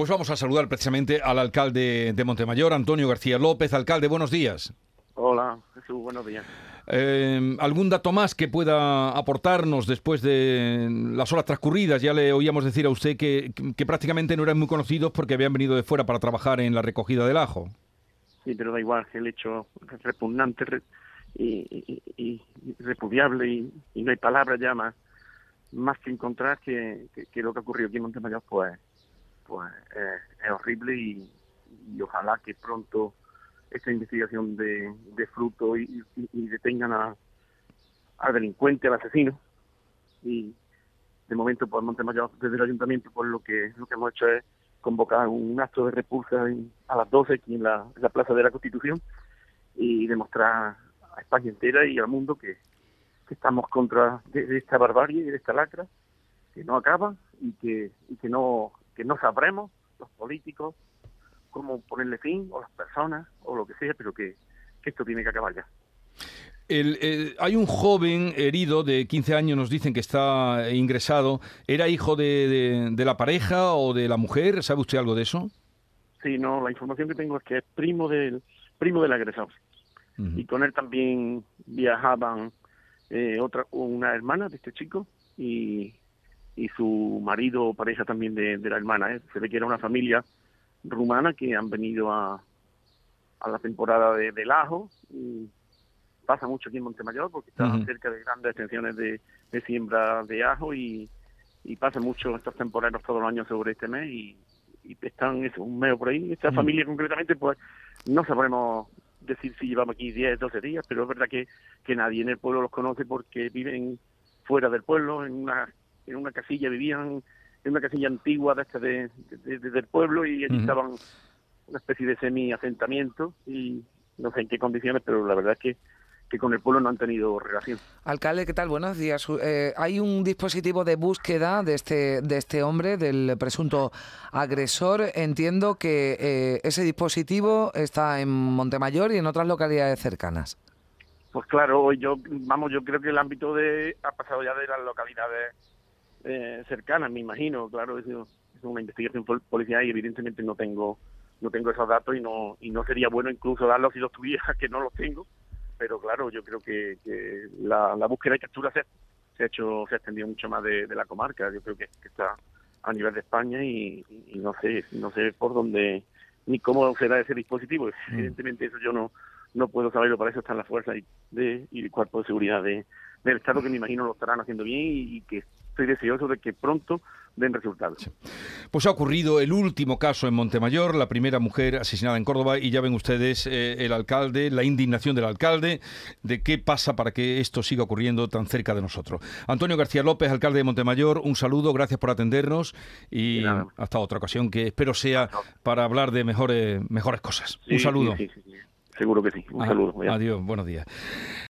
Pues vamos a saludar precisamente al alcalde de Montemayor, Antonio García López. Alcalde, buenos días. Hola, Jesús, buenos días. Eh, ¿Algún dato más que pueda aportarnos después de las horas transcurridas? Ya le oíamos decir a usted que, que prácticamente no eran muy conocidos porque habían venido de fuera para trabajar en la recogida del ajo. Sí, pero da igual, el hecho repugnante y, y, repudiable y, no hay palabras ya más, más que encontrar que, que, lo que ha ocurrido aquí en Montemayor pues pues es horrible y, ojalá que pronto esta investigación de, fruto y, detengan a, al delincuente, al asesino. Y de momento, por Montemayor, desde el ayuntamiento, pues lo que, lo que hemos hecho es convocar un acto de repulsa a las 12 aquí en la, Plaza de la Constitución y demostrar a España entera y al mundo que, estamos contra de, esta barbarie y de esta lacra que no acaba y que, y que no que no sabremos los políticos cómo ponerle fin, o las personas, o lo que sea, pero que, esto tiene que acabar ya. hay un joven herido de 15 años, nos dicen que está ingresado. ¿Era hijo de, la pareja o de la mujer? ¿Sabe usted algo de eso? Sí, no, la información que tengo es que es primo del, primo del agresor. Y con él también viajaban eh, otra, una hermana de este chico y, y su marido o pareja también de, la hermana. ¿eh? Se ve que era una familia rumana que han venido a, a la temporada de, del ajo. Y pasa mucho aquí en Montemayor porque está cerca de grandes extensiones de, siembra de ajo y, y pasa mucho estos temporeros todos los años sobre este mes y, están eso, un mes por ahí. Esta familia concretamente pues no sabremos decir si llevamos aquí 10, 12 días, pero es verdad que, que nadie en el pueblo los conoce porque viven fuera del pueblo, en una en una casilla, vivían en una casilla antigua de, este de, del pueblo y allí estaban una especie de semi-asentamiento y no sé en qué condiciones, pero la verdad es que que con el pueblo no han tenido relación. Alcalde, ¿qué tal? Buenos días. Eh, hay un dispositivo de búsqueda de este, de este hombre, del presunto agresor. Entiendo que eh, ese dispositivo está en Montemayor y en otras localidades cercanas. Pues claro, yo, vamos, yo creo que el ámbito de ha pasado ya de las localidades eh, cercanas, me imagino. Claro, es, una investigación policial y evidentemente no tengo no tengo esos datos y no y no sería bueno incluso darlos si los tuviera, que no los tengo. Pero claro, yo creo que, la, búsqueda y captura se, se ha hecho se ha extendido mucho más de, la comarca. Yo creo que, está a nivel de España y, no sé no sé por dónde ni cómo será ese dispositivo. Mm. Evidentemente eso yo no no puedo saberlo, para eso están las fuerzas y, de, y el cuerpo de seguridad de, del Estado que me imagino lo estarán haciendo bien y que estoy deseoso de que pronto den resultados. Pues ha ocurrido el último caso en Montemayor, la primera mujer asesinada en Córdoba, y ya ven ustedes eh, el alcalde, la indignación del alcalde, de qué pasa para que esto siga ocurriendo tan cerca de nosotros. Antonio García López, alcalde de Montemayor, un saludo, gracias por atendernos y hasta otra ocasión que espero sea para hablar de mejores, mejores cosas. un saludo. Seguro que sí. Un ah, saludo. Adiós, buenos días.